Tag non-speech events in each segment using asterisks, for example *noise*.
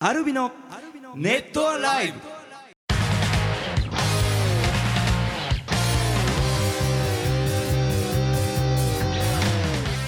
アルビのネットアライブ。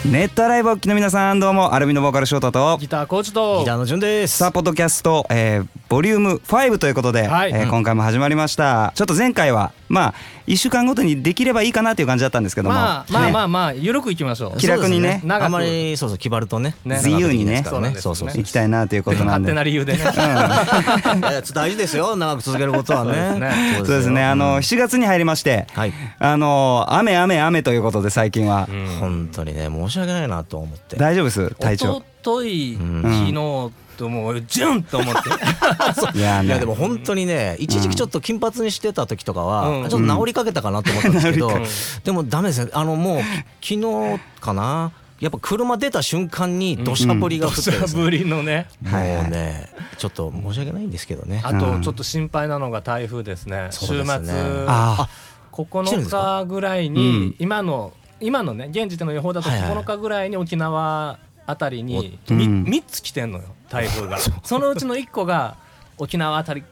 ネットアライブお聞きの皆さんどうもアルビのボーカルショートと。ギターコーチと。ギターの順です。さあポッドキャスト、えー、ボリューム5ということで、はい。えー今回も始まりました。ちょっと前回はまあ1週間ごとにできればいいかなという感じだったんですけども、まあまあね。まあまあ緩くいきましょう。気楽にね。そうです長くあんまりそうそう決まるとね。ね。自由にね。そそうう。そうそう。なんですよね行きたいなということなん勝で手な理由でね。*laughs* いや大事ですよ。長く続けることはそうですね。ね。そうですね。あの7月に入りまして、はい。あの雨雨雨ということで最近は、本当にね申し訳ないなと思って。大丈夫です体調。おとといん。昨日ともうジュンと思って。*laughs* いやね。いやでも本当にね一時期ちょっと金髪にしてた時とかは、うん。ちょっと治りかけたかなと思ったんですけど、うんでもダメですねあのもう昨日かなやっぱ車出た瞬間に土砂降りが降ってですね。ぶりのね。もうねちょっと申し訳ないんですけどね。あとちょっと心配なのが台風ですね。週そうですね。末。あ9日ぐらいうん。に今の今のね現時点の予報だとはいはい。9日ぐらいに沖縄あたりにおみうん。3つ来てんのよ台風が。*laughs* そのうちの1個が沖縄あたり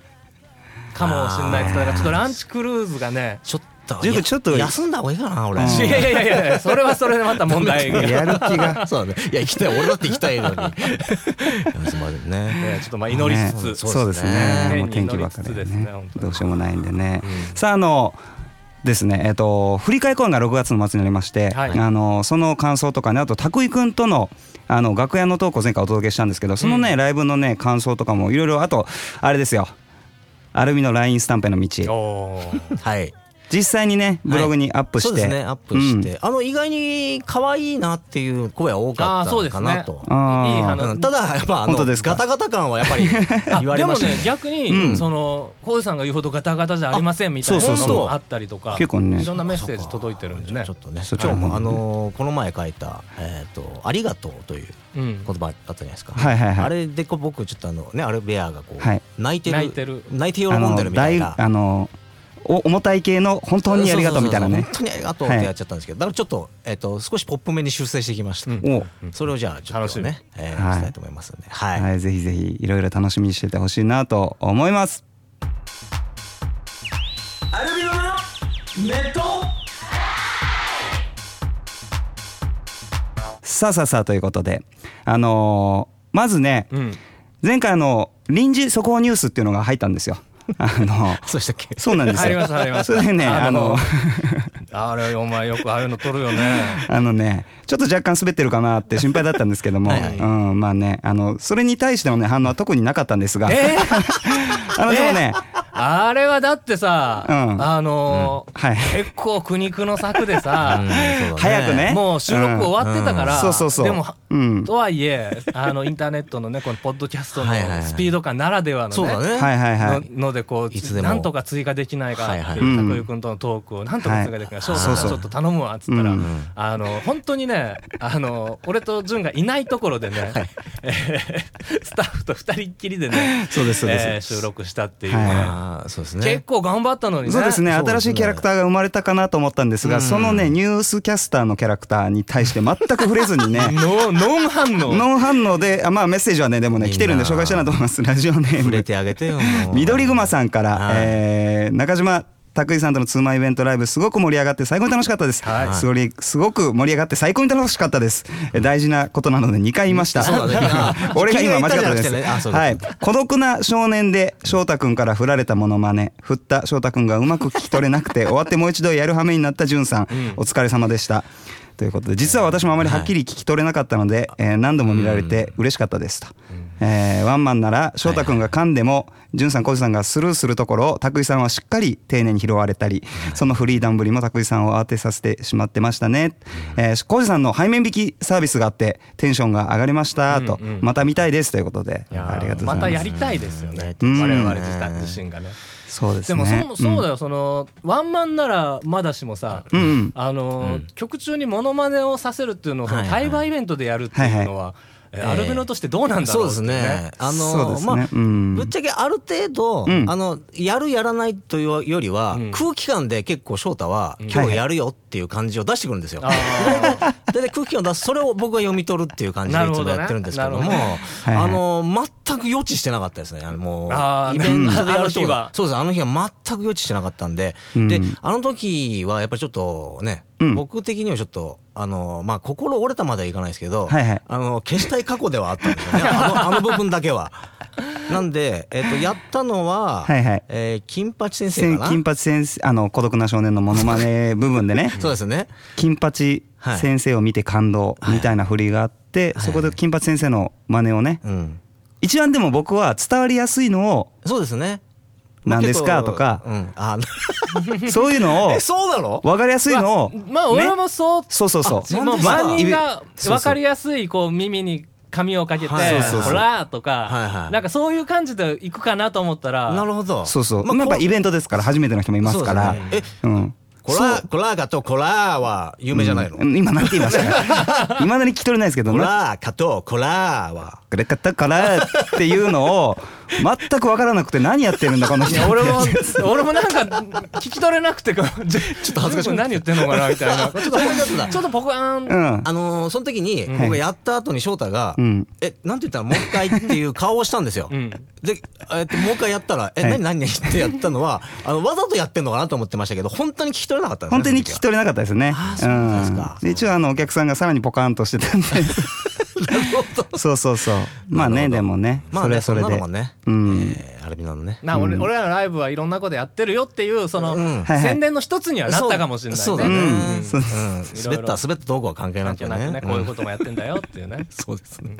かもしれないですからちょっとランチクルーズがねちょっとジュークちょっとや休んだ方がいいかな俺、うんいやいやいやいやそれはそれでまた問題が。*laughs* やる気が。そうだね。いや行きたい俺だって行きたいのに。*laughs* 休まるね。ねちょっとまあ祈りつつ、ね。そうですね。天気ばっかりね。どうしようもないんでね、さああのですねえっ、と振り替え公演が6月の末になりまして、はい。あのその感想とかねあと拓井くんとのあの楽屋のトークを前回お届けしたんですけどそのね、ライブのね感想とかもいろいろあとあれですよ。アルミの LINE スタンプへの道。はい実際にねブログにアップして、そうですねアップして、あの意外に可愛いなっていう声は多かったあーそうですね。かなと、あーいい話。うん。ただやっぱあの本当ですか？ガタガタ感はやっぱりあ言われました。でもね逆に、うん。その浩司さんが言うほどガタガタじゃありませんみたいなそうそうそう。のもあったりとか結構ね。いろんなメッセージ届いてるんでね。ちょっとね。今日もあのーこの前書いた「えー、とありがとう」といううん。言葉あったじゃないですか、はいはいはい。あれでこう僕ちょっとあのねアルベアがこう、はい。泣いてる泣いてる。泣いて喜んでるみたいな。あの大あのお重たい系の本当にありがとうみたいなね。本当にありがとうってやっちゃったんですけど、だからちょっと,、えっと少しポップめに修正してきました、それをじゃあちょっとね、えーはい。したいと思いますんではい、はい、ぜひぜひいろいろ楽しみにしててほしいなと思います。アルビノのネット。さあさあさあということで、あのーまずね、うん。前回あの臨時速報ニュースっていうのが入ったんですよ。あの *laughs* そうでしたっけ？そうなんですよ。入りました入りましたそれでね、あのあれお前よくああいうの撮るよね。あのね、ちょっと若干滑ってるかなって心配だったんですけども、はいはい。うん、まあね、あの、それに対してのね、反応は特になかったんですが、え *laughs* あの、でもね、あれはだってさ、うん。あのーはい。結構苦肉の策でさ、*laughs* うんね。早くねもう収録終わってたから、うん。そうそうそう。でも、うん。とはいえあのインターネットのねこのポッドキャストのスピード感ならではのねはいはいはい。ののでこうなんとか追加できないかっていうはいはい君とのトークをなんとか追加できない翔そうそう太ちょっと頼むわっつったら、うん。あの本当にねあの俺と潤がいないところでね、えースタッフと二人っきりでねそうですそうです。えー収録したっていう。ね、はい。そうですね。結構頑張ったのにね。そうですね。新しいキャラクターが生まれたかなと思ったんですが、うん。そのねニュースキャスターのキャラクターに対して全く触れずにねノ *laughs* ノン反応ノン反応であまあメッセージはねでもね来てるんで紹介したいなと思います。ラジオネーム。触れてあげてよ緑熊さんから、はい。えー中島拓井さんとのツーマンイベントライブすごく盛り上がって最高に楽しかったです、はい。すごいすごく盛り上がって最高に楽しかったです。え大事なことなので2回言いました。*laughs* 俺が今間違ったです、ね。あそうですはい。孤独な少年で翔太くんから振られたモノマネ。振った翔太くんがうまく聞き取れなくて終わってもう一度やる羽目になったじゅん。さん、お疲れ様でしたということで実は私もあまりはっきり聞き取れなかったので、えー何度も見られて嬉しかったですと、えーワンマンなら翔太くんが噛んでもじゅんさん浩司さんがスルーするところを拓井さんはしっかり丁寧に拾われたりそのフリーダムぶりも拓井さんを慌てさせてしまってましたね。えー浩司さんの背面引きサービスがあってテンションが上がりましたと、また見たいですということでありがとうございます。またやりたいですよね、うん。我々自身がね。そうですでねもそもそうだよ、そのワンマンならまだしもさ、うん。うん。あの曲中にモノマネをさせるっていうのをそのはいはい対バイベントでやるっていうのは、えアルビノとしてどうなんだろうそうですね。あのそうですね。まあ、うん。ぶっちゃけある程度、うん。あのやるやらないというよりは、うん。空気感で結構翔太は、ん。今日やるよっていう感じを出してくるんですよ。あー大体空気感を出すそれを僕が読み取るっていう感じでいつもやってるんですけどもどね。あの全く予知してなかったですね。あのもうイベントで。やる日は。そうです。あの日は全く予知してなかったんで、うん。であの時はやっぱりちょっとね、うん。僕的にはちょっとあのまあ心折れたまではいかないですけど、はいはい。あの消したい過去ではあったんですよね。*laughs* あのあの部分だけは。なんで、えっとやったのは、はいはい。えー金八先生かな？金八先生あの孤独な少年のモノマネ部分でね。*laughs* そうですね。金八先生を見て感動みたいな振りがあって、はい。そこで金八先生の真似をね。うん。一番でも僕は伝わりやすいのをそうですね。何ですか？とか。うん。あ、*laughs* そういうのを *laughs* え、そうなの？分かりやすいのをまあ俺もそう。そうそうそう。万人が分かりやすいこう耳に紙をかけて「はいほら」とか、はいはい。なんかそういう感じでいくかなと思ったらなるほど。そうそう、まあまあ、やっぱこイベントですから初めての人もいますから。ねうん。コラ、コラーガとコラーは有名じゃないの、うん。今なんて言いました？かいまだに聞き取れないですけどコなラーガとコラーは。これ買ったからっていうのを全く分からなくて何やってるんだこの人。俺も *laughs* 俺もなんか聞き取れなくて *laughs* ちょっと恥ずかしい何言ってんのかなみたいな。ちょっとポちょっとポカーン、うん。あのーその時に、僕がやった後に翔太が、うん。え、なんて言ったらもう一回っていう顔をしたんですよ。ん。で、えっと、もう一回やったら、え、はい。何何何ってやったのは、あの、わざとやってんのかなと思ってましたけど、本当に聞き取れなかったんですね。本当に聞き取れなかったですね。あーそうですか。ん。で一応あのお客さんがさらにポカーンとしてたんでそうそうそう。まあねでもねまあね、そそれはそれで。ね、うん。えーアルビノのね。な俺俺らのライブはいろんなことやってるよっていうその、うん。はいはい。宣伝の一つにはなったかもしれないね。そう。だね。ううん。ん。そう滑った、滑ったどうこは関係なく関係なくね。ね。こういうこともやってんだよっていうね。*laughs* そうですね。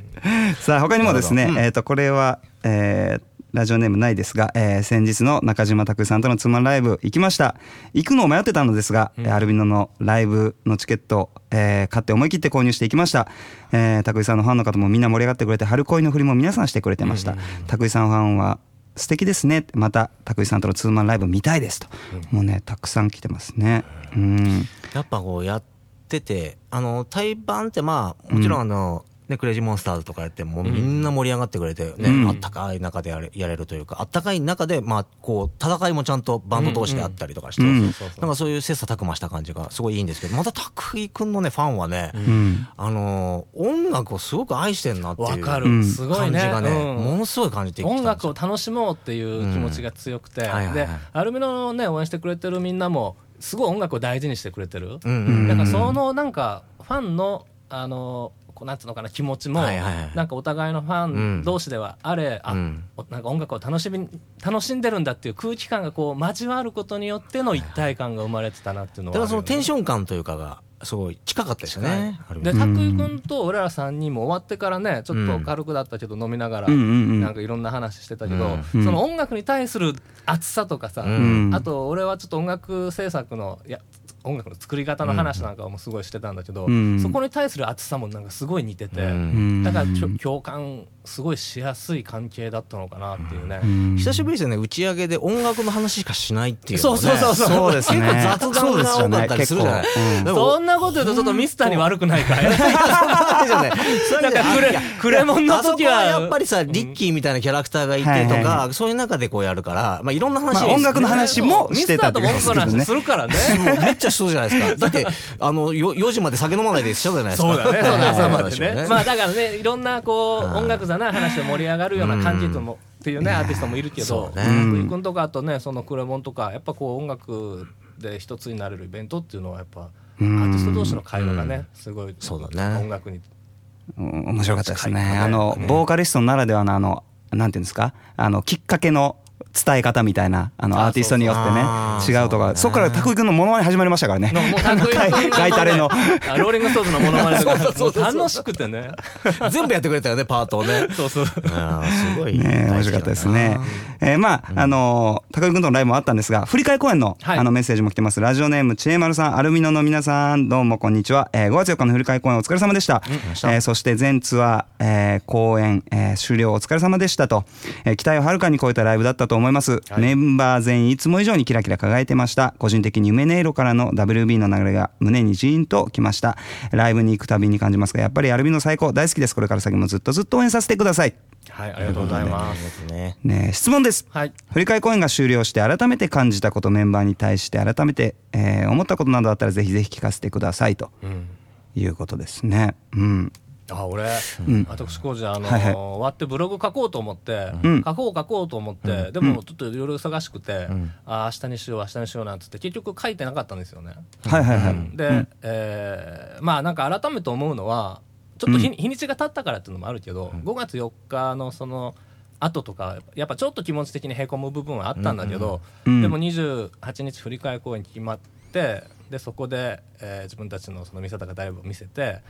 さあ他にもですねえっとこれはえーラジオネームないですが、えー先日の中島拓さんとのツーマンライブ行きました。行くのを迷ってたのですが、えーアルビノのライブのチケット、えー買って思い切って購入していきました、えー、拓さんのファンの方もみんな盛り上がってくれて春恋の振りも皆さんしてくれてました。拓さんファンは素敵ですね。また拓さんとのツーマンライブ見たいですと、もうねたくさん来てますね。うん。やっぱこうやってて、あの、対バンってまあ、もちろんあの、ね、クレイジーモンスターズとかやってもうみんな盛り上がってくれて、ね、うん。あったかい中でやれやれるというか、あったかい中で、まあ、こう、戦いもちゃんとバンド同士であったりとかして、うん。なんかそういう切磋琢磨した感じがすごいいいんですけど、また拓井くんのね、ファンはね、うん。あのー音楽をすごく愛してんなっていう感じがね、うん。ものすごい感じてきた音楽を楽しもうっていう気持ちが強くて、うんはいはいはい。でアルミノのね応援してくれてるみんなもすごい音楽を大事にしてくれてる、うんうんだからそのなんかファンのあのこうなんつうのかな気持ちも、はいはいはいなんかお互いのファン同士ではあれ、あうん。おなんか音楽を楽しみ楽しんでるんだっていう空気感がこう交わることによっての一体感が生まれてたなっていうのはだからそのテンション感というかが、すごい近かったですよね。ある意味。で拓井君と俺ら3人も終わってからねちょっと軽くだったけど飲みながら、うんうん。うんなんかいろんな話してたけど、うん。その音楽に対する熱さとかさ、うん。あと俺はちょっと音楽制作のいや音楽の作り方の話なんかもすごいしてたんだけど、うん。そこに対する熱さもなんかすごい似てて、うん。だから共感すごいしやすい関係だったのかなっていうね。うん。久しぶりですよね、打ち上げで音楽の話しかしないっていうね。そうそうそうそう。ですね。結構雑談が多かったりするじゃない。ねそんなこと言うとちょっとミスターに悪くないかいなんかクレクレモンの時はあそこはやっぱりさ、リッキーみたいなキャラクターがいてはいとか、そういう中でこうやるから、まあいろんな話まあ音楽の話もしてたってことですね。ミスターとの話するからね。*laughs* もう。めっちゃしそうじゃないですか。だって、*laughs* あの、よ4時まで酒飲まないで一緒じゃないですか。そうだね、そうだね、ね。まあだからね、いろんなこううん音楽座な話で盛り上がるような感じともっていうねアーティストもいるけど、福井君とかあとねそのクレモンとかやっぱこう音楽で一つになれるイベントっていうのはやっぱアうん。ーティスト同士の会話がねすごいそうだね。音楽にうん。面白かったですね。あの、ボーカリストならではのあの、なんていうんですか？あの、きっかけの伝え方みたいな、あの、あアーティストによってね、違うとか、そこから拓井君のモノマネ始まりましたからね。ガイタレの。あローリングストーンズのモノマネとか。楽しくてね。全部やってくれたよね、パートをね。そうそう。すごい。ね面白かったですね。えーまあ、あのー、高木君とのライブもあったんですが、振り替え公演の、はい。あのメッセージも来てます。ラジオネーム、ちえまるさん、 ALvinoの皆さん、どうもこんにちは。えー5月4日の振り替え公演お疲れ様でした。えーそして全ツアー、えー公演、えー終了お疲れ様でしたと、えー期待をはるかに超えたライブだったと思います、はい。メンバー全員いつも以上にキラキラ輝いてました。個人的に夢音色からの WB の流れが胸にジーンときました。ライブに行くたびに感じますがやっぱりアルビノ最高。大好きです。これから先もずっとずっと応援させてください。はいありがとうございます。ねねえ質問です。はい。振り替え公演が終了して改めて感じたことメンバーに対して改めて、えー思ったことなどあったらぜひぜひ聞かせてくださいとうん。いうことですね。うんあ俺、ん。私工事あの、はいはい。終わってブログ書こうと思って、うん。書こう書こうと思って、でもちょっといろいろ忙しくて、ん。あ明日にしよう明日にしようなんつって結局書いてなかったんですよね。はいはいはい、で、うん。えーまあなんか改めて思うのはちょっと日,、日にちが経ったからっていうのもあるけど、5月4日のその後とかやっぱちょっと気持ち的にへこむ部分はあったんだけど、うん。うん。でも28日振り替え公演決まってでそこで、えー自分たちのその見せたがライブを見せて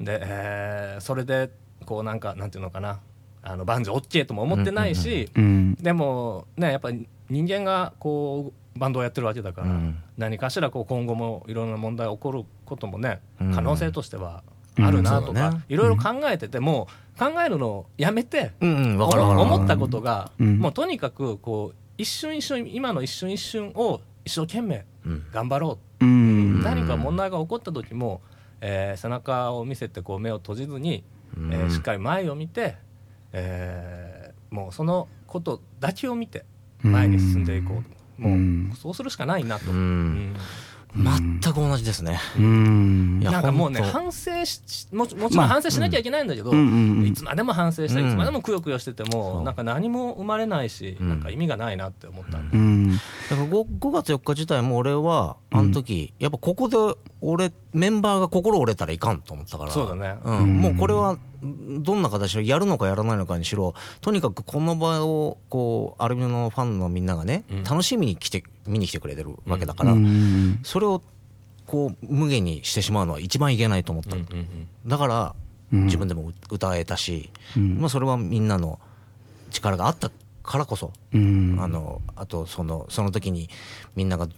で、えーそれでこうなんかなんていうのかな。あの万事 OK とも思ってないし、うんでもねやっぱり人間がこうバンドをやってるわけだから、うん。何かしらこう今後もいろんな問題起こることもね、うん。可能性としてはあるなとかいろいろ考えてても考えるのをやめて、うんうん思ったことが、うん。もうとにかくこう一瞬一瞬今の一瞬一瞬を一生懸命うん。頑張ろう、うん。何か問題が起こった時も、えー背中を見せてこう目を閉じずに、うん。えーしっかり前を見て、えーもうそのことだけを見て前に進んでいこう、もうん。うそうするしかないなと、うん。うん。全く同じですね。うん。いやなんかもうね反省しもちもちろまあん反省しなきゃいけないんだけど、うんうんうんいつまでも反省して、うん。いつまでもくよくよしてても、なんか何も生まれないし、うん。なんか意味がないなって思ったんで、うん。だから 5, 5月4日自体も俺はあの時、やっぱここで俺メンバーが心折れたらいかんと思ったから。そうだね。うん。うん。もうこれはどんな形でやるのかやらないのかにしろとにかくこの場をこうアルビノのファンのみんながね、うん。楽しみに来て見に来てくれてるわけだから、うん。それをこう無限にしてしまうのは一番いけないと思った、うんうんうん。だからうん。自分でも歌えたし、うん。まあ、それはみんなの力があったからこそうん。あのあとそのその時にみんなが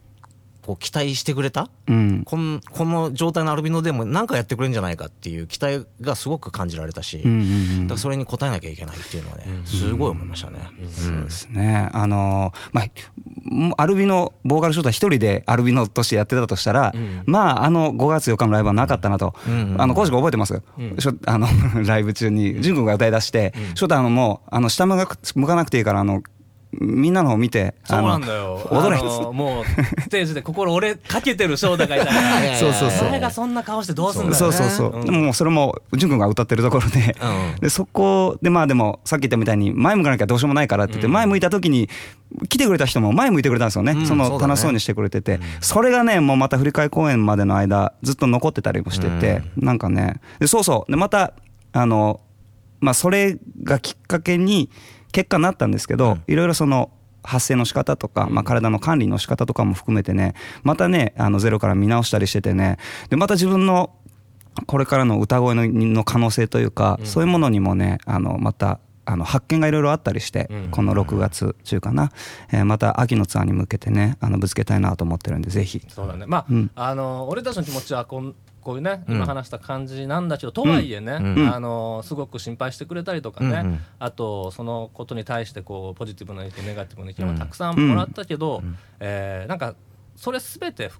こう期待してくれた？うん。こんこの状態のアルビノでも何かやってくれるんじゃないかっていう期待がすごく感じられたし、うんうんうん。だからそれに応えなきゃいけないっていうのはね、すごい思いましたね。そうですね。あのーまあ、アルビノ、ボーカルショートは一人でアルビノとしてやってたとしたら、うん。まあ、あの5月4日のライブはなかったなと。うんあの、コーチが覚えてます、あの、*laughs* ライブ中に、ジュン君が歌い出して、ショートあの、もう、あの、下向かなくていいから、あの、みんなの方見て、そうあのなんだよ。踊れもうステージで心折れかけてる翔太がいたから。*laughs* そうそうそう。誰がそんな顔してどうすんだよ、ね、そうそうそう、ん。でもそれも潤君が歌ってるところで,、うん。でそこでまあでもさっき言ったみたいに前向かなきゃどうしようもないからって言って、うん。前向いた時に来てくれた人も前向いてくれたんですよね、そのうんそうだね。楽しそうにしてくれてて。そ,、れがねもうまた振り替え公演までの間ずっと残ってたりもしてて、なんかね。でそうそう。でまたあのまあそれがきっかけに結果になったんですけど、いろいろその発声の仕方とか、まあ、体の管理の仕方とかも含めてねまたねあのゼロから見直したりしててねでまた自分のこれからの歌声のの可能性というか、そういうものにもねあのまたあの発見がいろいろあったりして、うん。この6月中かな、えーまた秋のツアーに向けてねあのぶつけたいなと思ってるんでぜひ。そうだね。まあ、うん。あの俺たちの気持ちはこんこういうねうん。今話した感じなんだけど、とはいえね、うん。あのすごく心配してくれたりとかね、あとそのことに対してこうポジティブな意見ネガティブな意見もたくさんもらったけど、えーなんかそれすべて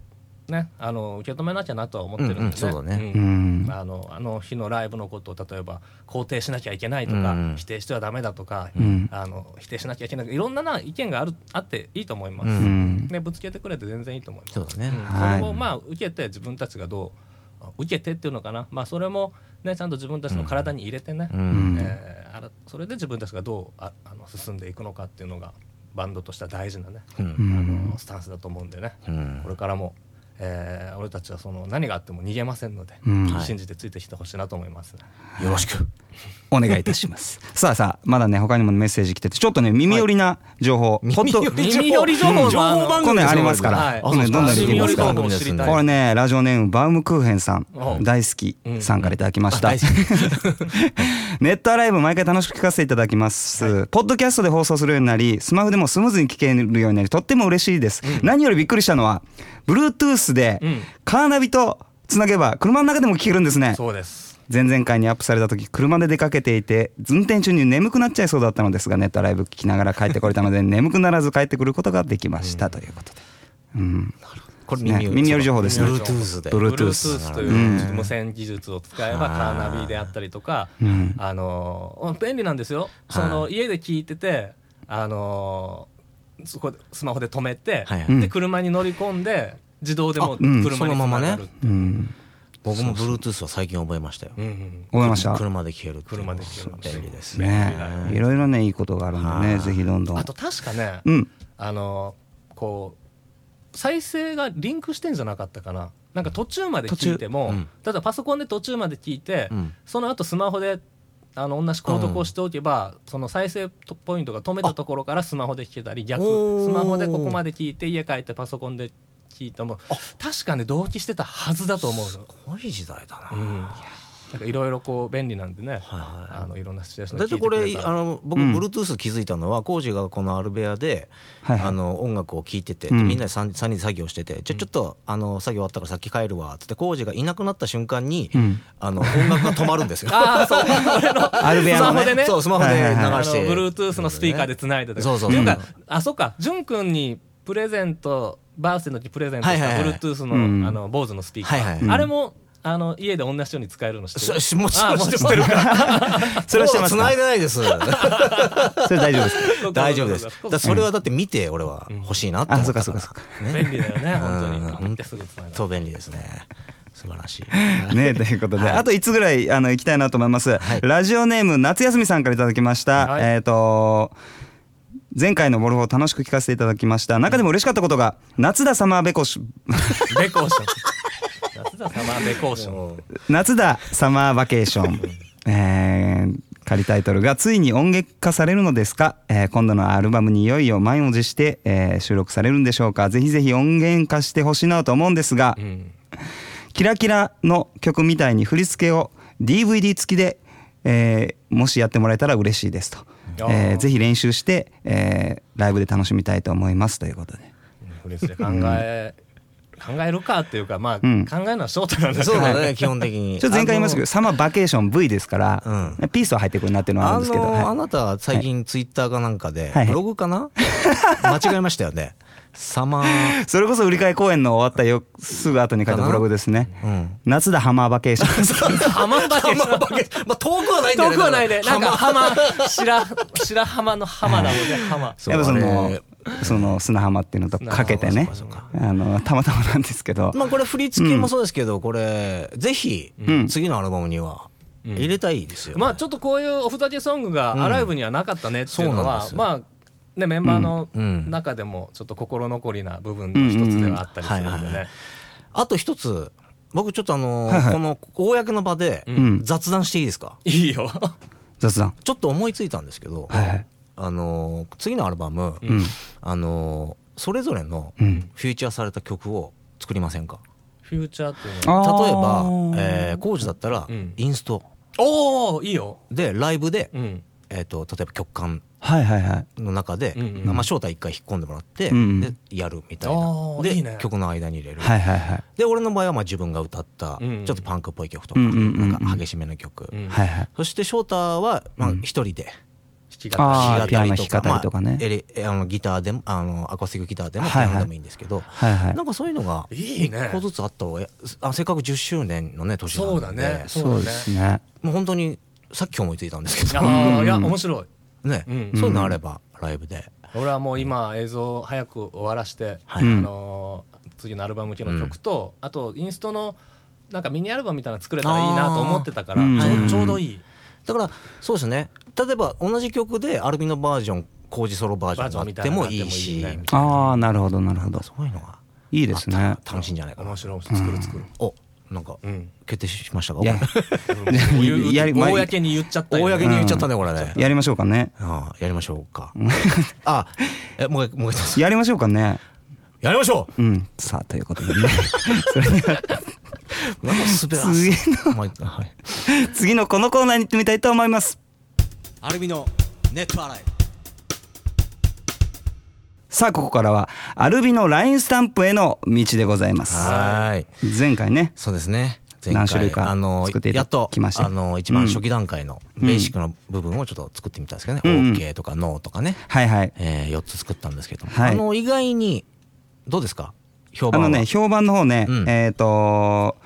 ねあの受け止めなきゃなとは思ってるんで、うんうんそうだね。うん。あのあの日のライブのことを例えば肯定しなきゃいけないとか、うん。否定してはダメだとか、ん。あの否定しなきゃいけないいろんなな意見があるあっていいと思います、ね、ぶつけてくれて全然いいと思います。そうだね。ん。はい。それをまあ受けて自分たちがどう受けてっていうのかな、まあ、それも、ね、ちゃんと自分たちの体に入れてね、うん。えーあらそれで自分たちがどうああの進んでいくのかっていうのがバンドとしては大事なね、うん。うん。あのスタンスだと思うんでね、うん。これからも、えー俺たちはその何があっても逃げませんので、信じてついてきてほしいなと思います、よろしくお願いいたします。*laughs* さあさあ、まだね、他にもメッセージ来てて、ちょっとね、耳寄りな情報、はいほんと。耳寄り情報情報番組ありますから、はい。これねどんどんできますか？らこれね、ラジオネームバウムクーヘンさん。お、大好きさんからいただきました。大好 *laughs* ネットアライブ毎回楽しく聞かせていただきます。ポッドキャストで放送するようになり、スマホでもスムーズに聞けるようになり、とっても嬉しいです。何よりびっくりしたのは、Bluetooth でうん。カーナビとつなげば、車の中でも聞けるんですね。そうです前々回にアップされた時車で出かけていて運転中に眠くなっちゃいそうだったのですがネットライブ聞きながら帰ってこれたので *laughs* 眠くならず帰ってくることができました。ということで、うん、これね耳寄り情報ですね。Bluetooth で。Bluetooth Bluetooth という無線技術を使えばカーナビであったりとか、うん。あの便利なんですよ、その家で聞いててあのそこでスマホで止めて、で車に乗り込んで自動でも車につながる、うん、僕も Bluetooth は最近覚えましたよ。覚えました？車で聞ける車で聞ける便利ですねい。ろいろねいいことがあるんでねはい。ぜひどんどん。あと確かね、うん。あのこう再生がリンクしてんじゃなかったかな。なんか途中まで聞いても、途中。うん。ただパソコンで途中まで聞いて、うん。その後スマホであの同じ購読をしておけば、その再生ポイントが止めたところからスマホで聞けたり逆。スマホでここまで聞いて家帰ってパソコンで聞いても確かね同期してたはずだと思うの。すごい時代だな、うん。なんかいろいろこう便利なんでね、はいはいあのいろんなシチュエーションだってこれあの僕うん。Bluetooth 気づいたのは浩司がこのアルベアではいはい。あの音楽を聴いてて、うん。みんなで 3, 人で作業してて、じゃあちょっとあの作業終わったから先帰るわっつって浩司がいなくなった瞬間に、うん。あの音楽が止まるんですよ。*laughs* ああそう。*laughs* アルベアのね。スマホでね。そうスマホで流はいはいはい。Bluetooth のスピーカーでつないでてそうそうっていうかうんあそっか。潤くんにプレゼントバースデーの時プレゼントしたはいはいはい。Bluetooth の,、うん。あの BOSE のスピーカー、あれもあの家で同じように使えるの知ってる？もちろん知ってる。から。*laughs* それはしていでないです。それ大丈夫ですか？大丈夫です。だそれはだって見て俺は欲しいなって思ったあそうかそうかそう *laughs* 便利だよね本当うん。にそう便利ですね。素晴らしい。ねということで、はい。あと5つぐらいあの行きたいなと思います、はい。ラジオネーム夏休みさんからいただきました、はい。えっ、と前回のボルフを楽しく聞かせていただきました。中でも嬉しかったことが夏田サマーベコシベコーション。夏田様ベコーション。夏田サマーバケーション、えー仮タイトルがついに音楽化されるのですか、えー今度のアルバムにいよいよ満を持して、えー収録されるんでしょうか？ぜひぜひ音源化してほしいなと思うんですが、うん。キラキラの曲みたいに振り付けを DVD 付きで、えーもしやってもらえたら嬉しいですと、えーぜひ練習して、えーライブで楽しみたいと思いますということで。フリースで考え、考えるかっていうかまあ、うん。考えるのは翔太なんだけど。そうだね、基本的に。*laughs* ちょっと前回言いましたけどサマーバケーション V ですから、うピースは入ってくるなっていうのはあるあんですけど、の、あはいなた最近ツイッターかなんかではい、ブログかな？*laughs* 間違えましたよね。サマー、それこそ売り買い公演の終わったよすぐ後に書いたブログですね。うん。夏田ハマーバケーション。*laughs* 浜バケーション。まあ遠くはないんだよね。遠くはないでなんか浜浜白白浜の浜なので浜そう。やっぱそあのれ。その砂浜っていうのとかけてね。あのたまたまなんですけど、まあこれ振り付けもそうですけど、これ、ぜひん、次のアルバムには入れたいですよ。まあちょっとこういうおふざけソングがアライブにはなかったねっていうのは、そうなんまあねメンバーのうん中でもちょっと心残りな部分の一つではあったりするんでね。あと一つ、僕ちょっとあのはいはい。この公の場でん。雑談していいですか？いいよ。雑談。ちょっと思いついたんですけど、はいはい。あの次のアルバム、うん。あのそれぞれのうん。フューチャーされた曲を作りませんか？フューチャーっていうのは？例えばえー、コージだったらうん。インスト。おおいいよ。でライブで、うんえー、と例えば曲間はいはいはい。の中で、うんうんまあ、正体一回引っ込んでもらって、うんでやるみたいあなでーいいね。曲の間に入れる、はいはいはい。で俺の場合はまあ自分が歌ったうんうん。ちょっとパンクっぽい曲とか,、うんうんうんうん。なんか激しめの曲、うん。はいはい。そして翔太は一人で弾き語りあー弾き語りピアノ弾き語りとかね。まあエレあのギターでもあのアコースティックギターでもピはいはい。アノでもいいんですけど、はいはい。なんかそういうのがいいね。一個ずつあった方があせっかく10周年のね年なので。そうだね。そうですね。もう本当にさっき思いついたんですけど。いや面白い。ね、うん。そういうのあればライブで、俺はもう今映像早く終わらして、はい。あのー次のアルバム系の曲と、あとインストのなんかミニアルバムみたいなの作れたらいいなと思ってたからちょうどいい。だからそうですね。例えば同じ曲でアルビノバージョン工事ソロバージョンがあってもいいし。あああなるほどなるほど。そういうのが。いいですね。楽しいんじゃないかな。面白い。面白い作る。作るおなんかうん。決定しましたか？うんや。*laughs* *laughs* りまあ公に言っちゃったよね公に言っちゃったねこれね。やりましょうかね。ああやりましょうか。*laughs* あえもうもうやりましょうかね。やりましょう。ん。さあということでね。それでは。次の。まあはい。次のこのコーナーに行ってみたいと思います。アルビノネットアライさあここからはアルビの LINE スタンプへの道でございます。はーい。前回ねそうですね。前回何種類かあの作っていただやっときましてあの一番初期段階のベーシックの部分をちょっと作ってみたんですけどね、うん OK とか NO とかね、はいはい。え4つ作ったんですけども、はい。あの意外にどうですか？評判は。あのね評判の方ね、うん。えっ、と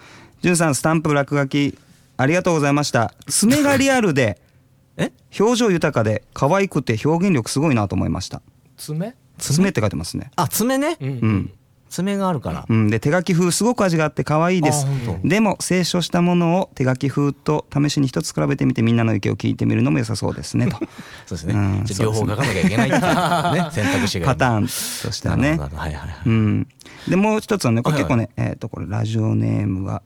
じゅんさんスタンプ落書きありがとうございました。爪がリアルで *laughs* え？表情豊かで可愛くて表現力すごいなと思いました。爪？爪って書いてますね。あ爪ね、うん。うん。爪があるから、うん、で手書き風すごく味があって可愛いです。あ本当でも清書したものを手書き風と試しに一つ比べてみてみんなの意見を聞いてみるのも良さそうですねと。*laughs* そうですね、うん。両方書かなきゃいけないね。選択肢がパタンーンとしてはね。はいはいはい、うん、でもう一つはねこれはいはい結構ね、えっ、とこれラジオネームが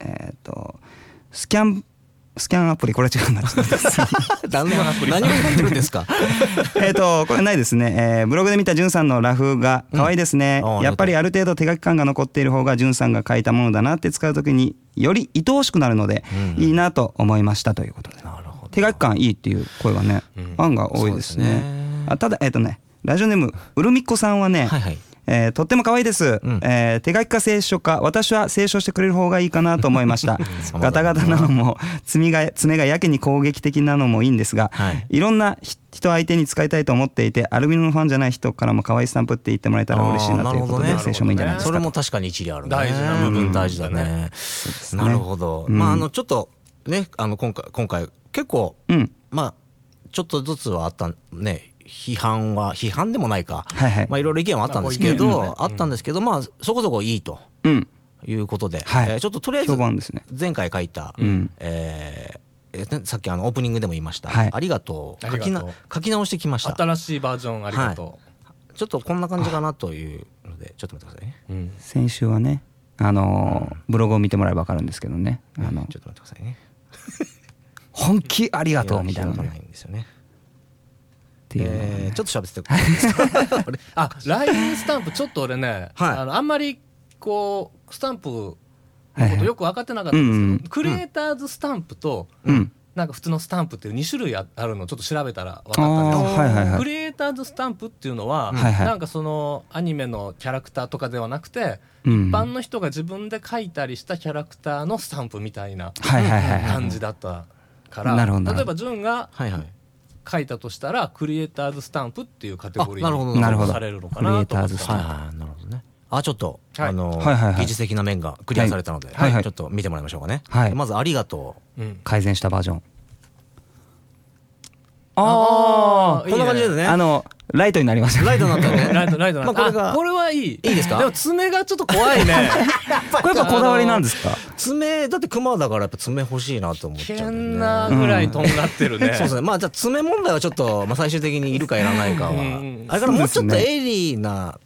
えっ、とスキャンスキャンアプリこれ違うんだちょっと *laughs* 何を言ってるんですか？*laughs* えっとこれないですね、えーブログで見たじゅんさんのラフが可愛いですね、うんやっぱりある程度手書き感が残っている方がじゅんさんが書いたものだなって使う時により愛おしくなるので、うん。いいなと思いましたということで。なるほど。手書き感いいっていう声はね、うん。案が多いですね。すね。あただえっ、とねラジオネームうるみっこさんはね、はいはいえーとっても可愛いです、うん。えー手書きか清書か。私は清書してくれる方がいいかなと思いました。*laughs* ガタガタなのも爪が爪がやけに攻撃的なのもいいんですが、はい。いろんなひ人相手に使いたいと思っていてアルビノのファンじゃない人からも可愛いスタンプって言ってもらえたら嬉しいなということでね。清書もいいんじゃないですそか。とれも確かに一理あるね。大事な部分。うん大事だね。ね。なるほど、うん。まああのちょっとねあの今回今回結構うん。まあちょっとずつはあったね批判は批判でもないか、はいはい。まあいろいろ意見はあったんですけど、まあったんですけどまあそこそこいいと。うん。いうことで、はい。えーちょっととりあえず前回書いた、うん。えーさっきあのオープニングでも言いました、はい。ありがとう。書きなありがとう。書き直してきました。新しいバージョンありがとちょっとこんな感じかなというのでちょっと待ってくださいね。う、うん。先週はねあのーブログを見てもらえば分かるんですけどね。あの。ちょっと待ってくださいね。本気ありがとうみたいなのね。開かないんですよねっていうえーちょっと喋っててあ LINE スタンプちょっと俺ね、はい。あのあんまりこうスタンプのはいはい。ことよく分かってなかったんですけど、うんうん。クリエイターズスタンプと、うん。なんか普通のスタンプっていう2種類ああるのをちょっと調べたら分かったんですあーはいはいはい。クリエイターズスタンプっていうのは、はいはい。なんかそのアニメのキャラクターとかではなくて、うん。一般の人が自分で描いたりしたキャラクターのスタンプみたいなはいはいはいはい感じだったから、なるほどなるほど。例えば潤がはいはい書いたとしたらクリエイターズスタンプっていうカテゴリあなるほどーになるほど。されるのかなクリエイターズスタンはいはいなるほどね。あちょっと、はい。あの、はいはいはい。技術的な面がクリアされたので、はい。はいちょっと見てもらいましょうかね、はい。まずありがとう。ん。改善したバージョン。あーこんな感じですね。あのライトになりましたうライトになったよね。*laughs* ライトライトなまあこれこれはいい。いいですか？でも爪がちょっと怖いね。*laughs* これやっぱこだわりなんですか？爪だってクマだからやっぱ爪欲しいなと思っち危ゃうん険だよねなぐらいとんがってるね、そうですね。まあじゃあ爪問題はちょっと、まあ、最終的にいるかいらないかは。うんあれからもうちょっとそうですね。鋭利な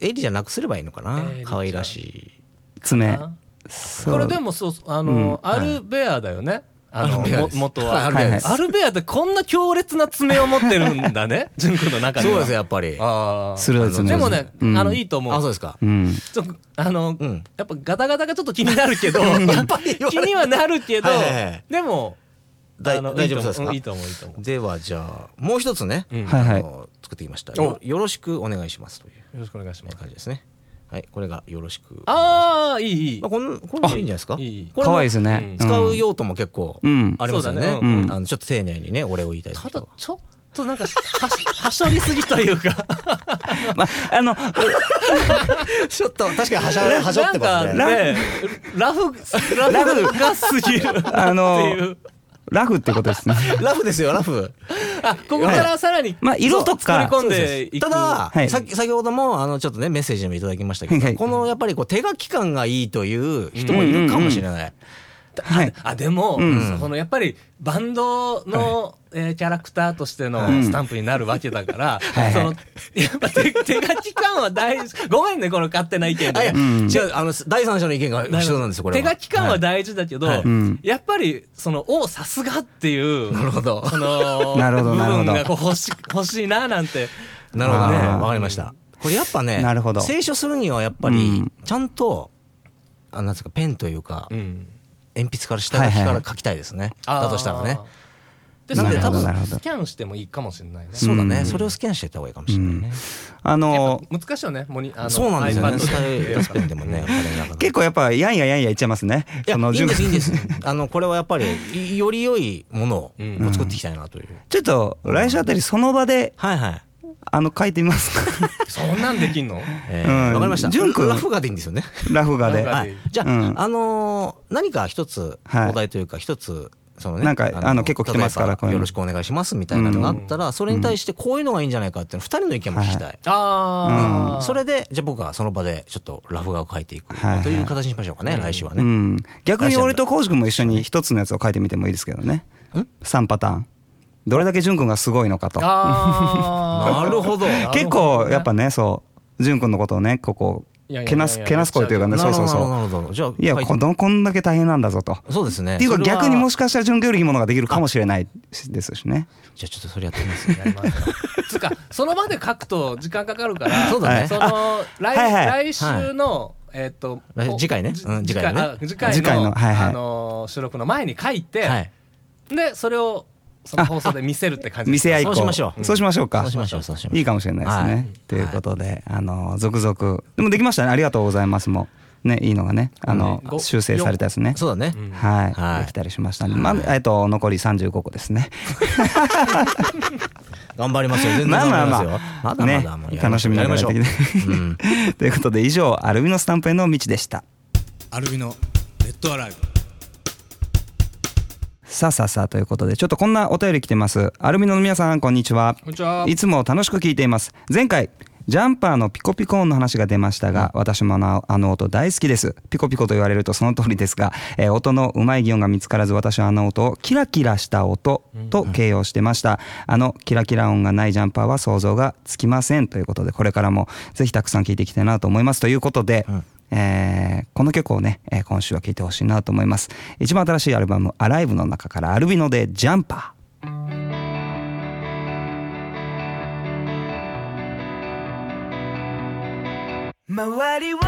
鋭利じゃなくすればいいのかな？可愛らしい。爪。あそうこれでもそうあの、うん。アルベアだよね、あのもアルベアです。元は、はいアルベアです。アルベアってこんな強烈な爪を持ってるんだね。*laughs* 純君の中では。そうですよやっぱり。あー。鋭い爪でもね、うん。あのいいと思う。あそうですか。うん。ちょっとあの、うん。やっぱガタガタがちょっと気になるけどやっぱり気にはなるけど、でも大丈夫そうですか？いいと思ういいと思うではじゃあもう一つね、うん。はいはい。あの作ってきました。よよろしくお願いしますというう。よろしくお願いします。感じですねはいこれがよろしく。ああいいいい。まあ、こんこれもいいんじゃないですか？可愛いですね。うん。使う用途も結構うん。ありますよね,、そうだね。うん。あのちょっと丁寧にねお礼を言いたいただちょっとなんかはし *laughs* はしょりすぎというか。*laughs* まああの *laughs* ちょっと確かにはしゃはしょってますね。なんかねラフラフがすぎるあのっていうラフってことですね。*laughs* ラフですよラフ。あここからさらにまあ色とか。作り込んでいく。ただ、はい。さっき先ほどもあのちょっとねメッセージでもいただきましたけど、はいこのやっぱりこう手書き感がいいという人もいるかもしれない、はい。あでも、うん。そのやっぱりバンドの、えーキャラクターとしてのうんスタンプになるわけだから、*laughs* はい。そのやっぱ手 *laughs* 手書き感は大事。ごめんねこの勝手な意見あいや、で、ん。違うあの第三者の意見が必要なんですよこれは。手書き感は大事だけど、はい。うん。やっぱりそのおさすがっていうなるほど。そのなるほど部なるほど。分がこう欲し *laughs* 欲しいななんて。なるほど。ねわかりました。これやっぱねなるほど。清書するにはやっぱりうん。ちゃんと、あなんですかペンというか、うん鉛筆から下書きから書きたいですね、だとしたらね。でそれで多分スキャンしてもいいかもしれないね。そうだね、うん。それをスキャンしていった方がいいかもしれないね、あのやっぱ難しいよねモニあのそうなんですよね。スタイでルスペンでもね結構やっぱやんややんや言っちゃいますね。いやいいん順ですいいんです。*laughs* あのこれはやっぱりいより良いものをうん。作っていきたいなという、ちょっと来週あたりその場ではいはいあの書いてみますか。*laughs* そんなんできんの？えーかりました。潤君ラフがでいいんですよね。ラフ画で。はい。じゃあ、うん。あのー何か一つはいお題というか一つそのねなんかあの結構来てますからよろしくお願いしますみたいなのがあったら、それに対してこういうのがいいんじゃないかっていうの二人の意見も聞きたい、ああ、それでじゃあ僕はその場でちょっとラフ画を書いていくとい。う形にしましょうかね、来週はね、うん。逆に俺と浩司君も一緒に一つのやつを書いてみてもいいですけどね。3パターンどれだけ潤君がすごいのかと。*laughs* なるほど。結構やっぱねそう潤君のことをねここけなすけなす声というかねそうそうそう。いやこのこんだけ大変なんだぞと。そうですね。っていうか逆にもしかしたら潤君よりいいものができるかもしれないですしね。じゃあちょっとそれやってみます。やります。か *laughs* つうかその場で書くと時間かかるからそうだね。その *laughs* 来,、はいはい。来週の、えっ、と来次回ね。次回のねあ次回の次回のはいはい。あの収録の前に書いて、はい。でそれをその放送で見せるって感じ見せ合いそうしましょう。そうしましょうか。そうしましょうそうしましょう。いいかもしれないですね、はい。ということで、あの続々。でもできましたね。ありがとうございますも。うねいいのがね。あの、うん。ご修正されたやつね。そうだね、うん。はい、はいできたりしましたんで、まあえっと残り35個ですね。*laughs* 頑張りますよ。全然まあ頑張りまあ。まあますよ。まだまだね楽しみながらやってきて。やりましょう。うん。*laughs* ということで以上アルビノスタンプへの道でした。アルビのレッドアライブさあさあさあということでちょっとこんなお便り来てます。アルビノの皆さんこんにちは。こんにちは。いつも楽しく聞いています。前回ジャンパーのピコピコ音の話が出ましたが、私もあのあの音大好きです。ピコピコと言われるとその通りですが、えー音のうまい擬音が見つからず私はあの音をキラキラした音と形容してました。あのキラキラ音がないジャンパーは想像がつきませんということで、これからもぜひたくさん聞いていきたいなと思います。ということで、えーこの曲をね、えー今週は聴いてほしいなと思います。一番新しいアルバム、アライブの中からアルビノでジャンパー。周りを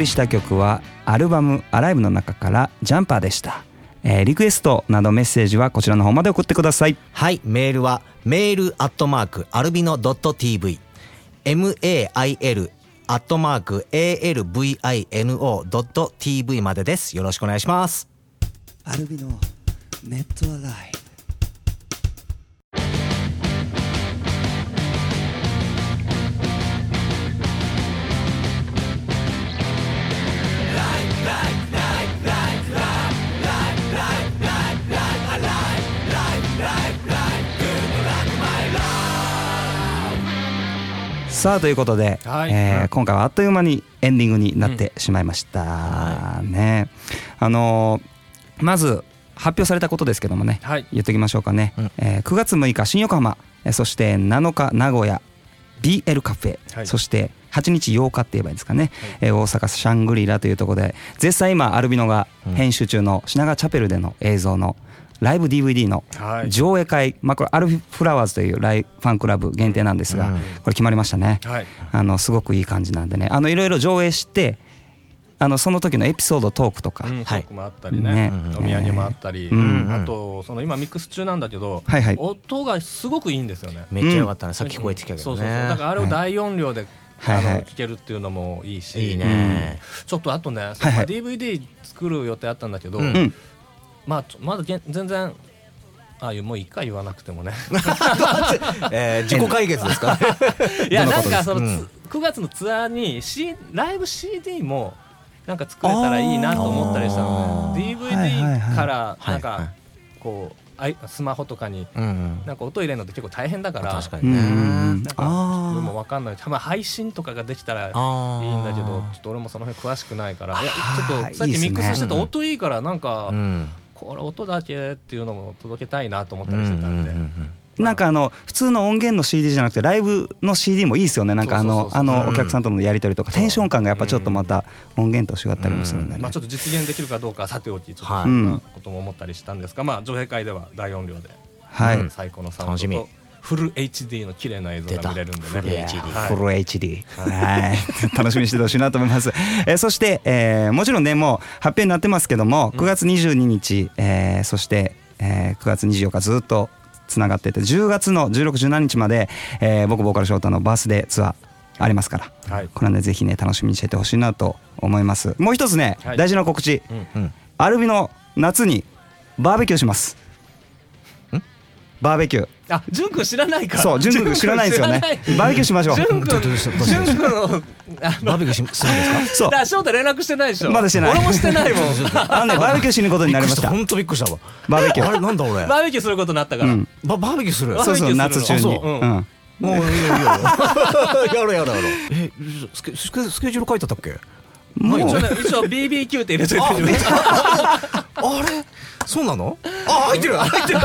りした曲はアルバム「アライブ」の中から「ジャンパー」でした、えーリクエストなどメッセージはこちらの方まで送ってくださいはい、メールは、メールアットマーク、アルビノ .tv、mail アットマーク、alvino.tv までです。よろしくお願いします。アルビのネットアライさあということで、はい。えー今回はあっという間にエンディングになってしまいました、ね。あのーまず発表されたことですけどもね、はい。言っておきましょうかね、うん。えー9月6日新横浜えーそして7日名古屋 BL カフェ、はい。そして8日8日って言えばいいんですかね、えー大阪シャングリラというところで絶賛今アルビノが編集中の品川チャペルでの映像のライブ DVD のはい。上映会、まあ、これアルフラワーズというライファンクラブ限定なんですが、うん。これ決まりましたね、はい。あのすごくいい感じなんでね。あのいろいろ上映してあのその時のエピソードトークとか、うん、トはい。ークもあったりね。ね、お土産もあったり、うん。あとその今ミックス中なんだけど、はいはい。音がすごくいいんですよね。めっちゃ良かったねさっき聞こえてきたけどそうそうそう。だねからあれを大音量で、あのはいはい。聞けるっていうのもいいし、いいね。ちょっとあとね、はいはい。まあ DVD 作る予定あったんだけど、うんうんまあまだ全然ああいうもう一回言わなくてもね。*laughs* えー *laughs* 自己解決ですかいやななんかその、うん。9月のツアーに、C、ライブ CD もなんか作れたらいいなと思ったりしたのね。あー。はいはいはい DVD からなんはいはかい。こうあいスマホとかになんか音入れるのって結構大変だから確かにうんねなんか俺もわかんない。多分配信とかができたらいいんあだけどちょっと俺もその辺詳しくないから。いやちょっとさっきミックスしてた音いいからなんかうんこれ音だけっていうのも届けたいなと思ったりしてたんで。うんうんうんなんかあの普通の音源の CD じゃなくてライブの CD もいいですよね。なんかあのあのお客さんとのやり取りとかテンション感がやっぱちょっとまた音源と違ったりもするんでね。まあちょっと実現できるかどうかはさておきちょっとことも思ったりしたん。ですがまあ上映会では大音量ではい、うん最高のサウン楽しみドとフル HD の綺麗な映像が見れるんでね。フル HD はい。フル HD はい。*laughs* 楽しみにしててほしいなと思います、えーそして、えーもちろんねもう発表になってますけども9月22日、えーそして、えー9月24日ずっとつながってて10月の1617日まで、えー僕ボーカルショータのバースデーツアーありますからはい。これはねぜひね楽しみにしててほしいなと思います。もう一つね、はい。大事な告知、うん。アルビの夏にバーベキューしますバーベキュー。あ潤くん知らないから。そう、淳君知らないんですよね。バーベキューしましょう。潤くんどうどうした？どうした？潤くんをあのバーベキューしするんですか？そう。だか。ら翔太連絡してないでしょ。まだしてない。俺もしてないもん。あのね、バーベキューしに行くことになりました？本当びっくりしたわ。バーベキュー。あれなんだ俺？バーベキューすることになったから、うん。ババーベキューする？バーそうそう、ベキューするの。夏中に。あそう。うん。う。ん。*laughs* もういいよいいよやろうやろう。えスケスケスケジュール書いてあったっけ？もう。一応ね一応 BBQ って入れといてる。あれ？そうなの？あ入ってる。入ってる。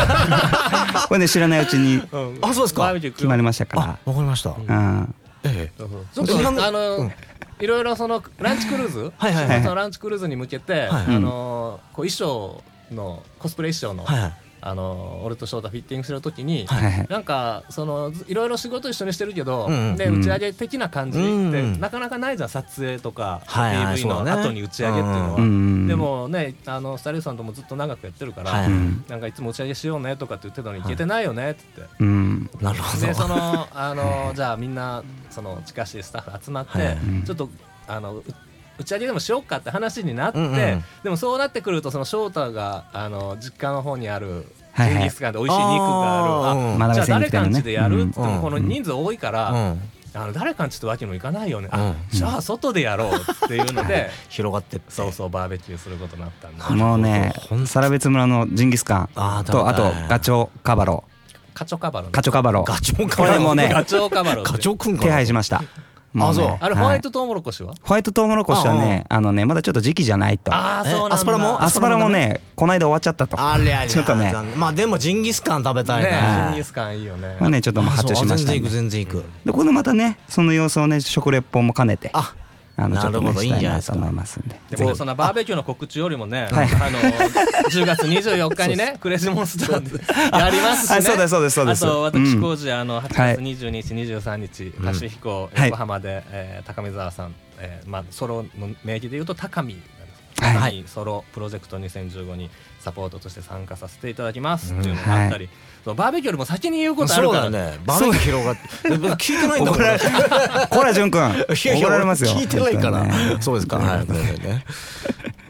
これね、知らないうちにうん。あそうですか。決まりましたかあわかりました。ら。うん。ええ。あの、うん。いろいろそのランチクルーズ、はいはいはい。そのランチクルーズに向けて、はい。あのこう衣装のコスプレ衣装の、はいはいあの俺と翔太フィッティングするときに、はい。はい。なんかそのずいろいろ仕事一緒にしてるけど、うんうん。でうん打ち上げ的な感じって、うんなかなかないじゃん撮影とか、PV の後に打ち上げっていうのは、うんでもねあのスタイリさんともずっと長くやってるから、はい。うん。なんかいつも打ち上げしようねとかって言ってたのに行けてないよねって。言って。うん。なるほど。でそのあの *laughs* じゃあみんなその近しいスタッフ集まって、はいちょっとあのう打ち上げでもしようかって話になって、うんうん。でもそうなってくるとその翔太があの実家の方にあるジはいはい。ンギスカンで美味しい肉がある、あー。あじゃあ誰かんねちでやる？ってうんもこの人数多いから、うん。あの誰かんちってわけにもいかないよね、あうん。じゃあ外でやろうっていうので *laughs* 広がってそうそうバーベキューすることになったんでもうねサラベツ村のジンギスカンと、あとガチョウカバロ。カチョカバロね。カチョカバロ。ガチョウこれもねガチョウカバロ課長くんか手配しました。あそう。あれホワイトはいトウモロコシは、ホワイトトウモロコシはね、あのね、まだちょっと時期じゃないと。えああそうなんだ。アスパラも？アスパラもね、この間終わっちゃったと。ありゃりゃちょっとね。まあでもジンギスカン食べたいねなジンギスカンいいよね。まあね、ちょっともう発注しました全然行く全然行く。でこれまたねその様子をね食レポも兼ねて。ああのちょっとねなるほどいいんじゃないと思いますんで。でもそのバーベキューの告知よりもね、はい。あの10月24日にね *laughs* クレイジーモンスターでやりますしね。はいそうですそうですそうです。あとうん私工事、あの8月22日、23日パシフィコはい。横浜で、えー高見沢さん、えーまあ、ソロの名義でいうと高見はい。ソロプロジェクト2015にサポートとして参加させていただきます。っていうのがあったり、そうバーベキューよりも先に言うことあるから。ね。バーベキュー広がってで聞いてないんだもん。こら淳君怒られますよ。聞いてないから、ね。そうですか。はい。ねね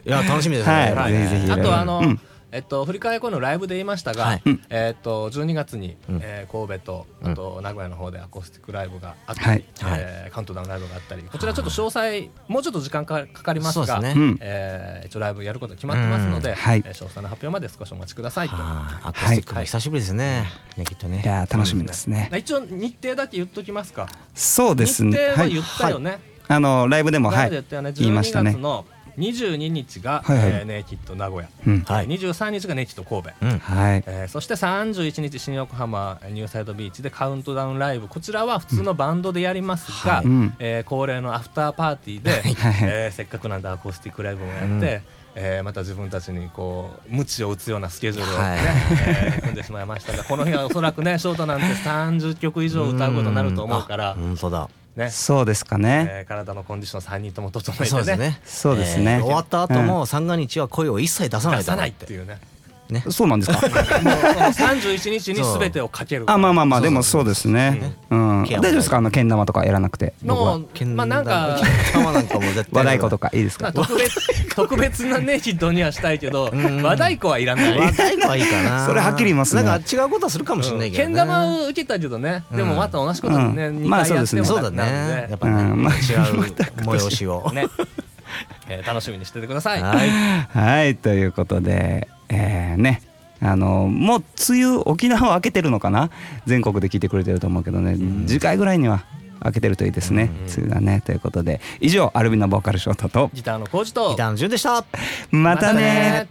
い。や楽しみですね、はい。はいあとあの、うんえっと、振り替え公演のライブで言いましたが、はい。えっと、12月に、うん。えー神戸とあと名古屋の方でアコースティックライブがあったり、はい。えーカウントダウンライブがあったりこちらちょっと詳細もうちょっと時間かかかりますがね。うん。えー一応ライブやること決まってますので、うん。はい。えー詳細の発表まで少しお待ちくださいと。はい。アコースティックも久しぶりですね。ねきっとね。いやー楽しみですね。一応日程だけ言っときますか。そうですね。日程ははい。言ったよね。あのライブでもラはい言ったよね。12言いましたね。月の22日が、はいはい。えーネイキッド名古屋、うん。はい。23日がネイキッド神戸、うん。はい。えーそして31日新横浜ニューサイドビーチでカウントダウンライブ。こちらは普通のバンドでやりますが、はいうん。えー恒例のアフターパーティーで、はい。えーせっかくなんでアコースティックライブもやって、えーまた自分たちにこう鞭を打つようなスケジュールをね、はい。えー組んでしまいましたがこの日はおそらくねショートなんて30曲以上歌うことになると思うから、*laughs* 本当だね。そうですかね。えー体のコンディション3人とも整えてね。そうですね。そうですね。えー終わった後も三が日は声を一切出さないと出さないっていうねそうなんですか？もうその31日に全てをかける。あまあまあまあでもそうですね。うん。大丈夫ですか？あのけん玉とかやらなくて。のまあなんか玉なんかも絶対和太鼓とかいいですまあか特別特別なネイキッドにはしたいけどん。和太鼓はいらない。和太鼓はいいかな。*laughs* それはっきり言いますね。なんか違うことはするかもしれないけどね。けん玉を受けたけどね。でもまた同じことねうん。2まあそうですね。回やってもそうだなね。やっぱねうん。まあ違う催しを。ね。えー楽しみにしててください。はい。*laughs* はいということでえーね。あのもう梅雨沖縄は明けてるのかな？全国で聞いてくれてると思うけどね。次回ぐらいには明けてるといいですね。梅雨がね。ということで。以上アルビノボーカルショートと。ギターのコージと。ギターの順でした。またね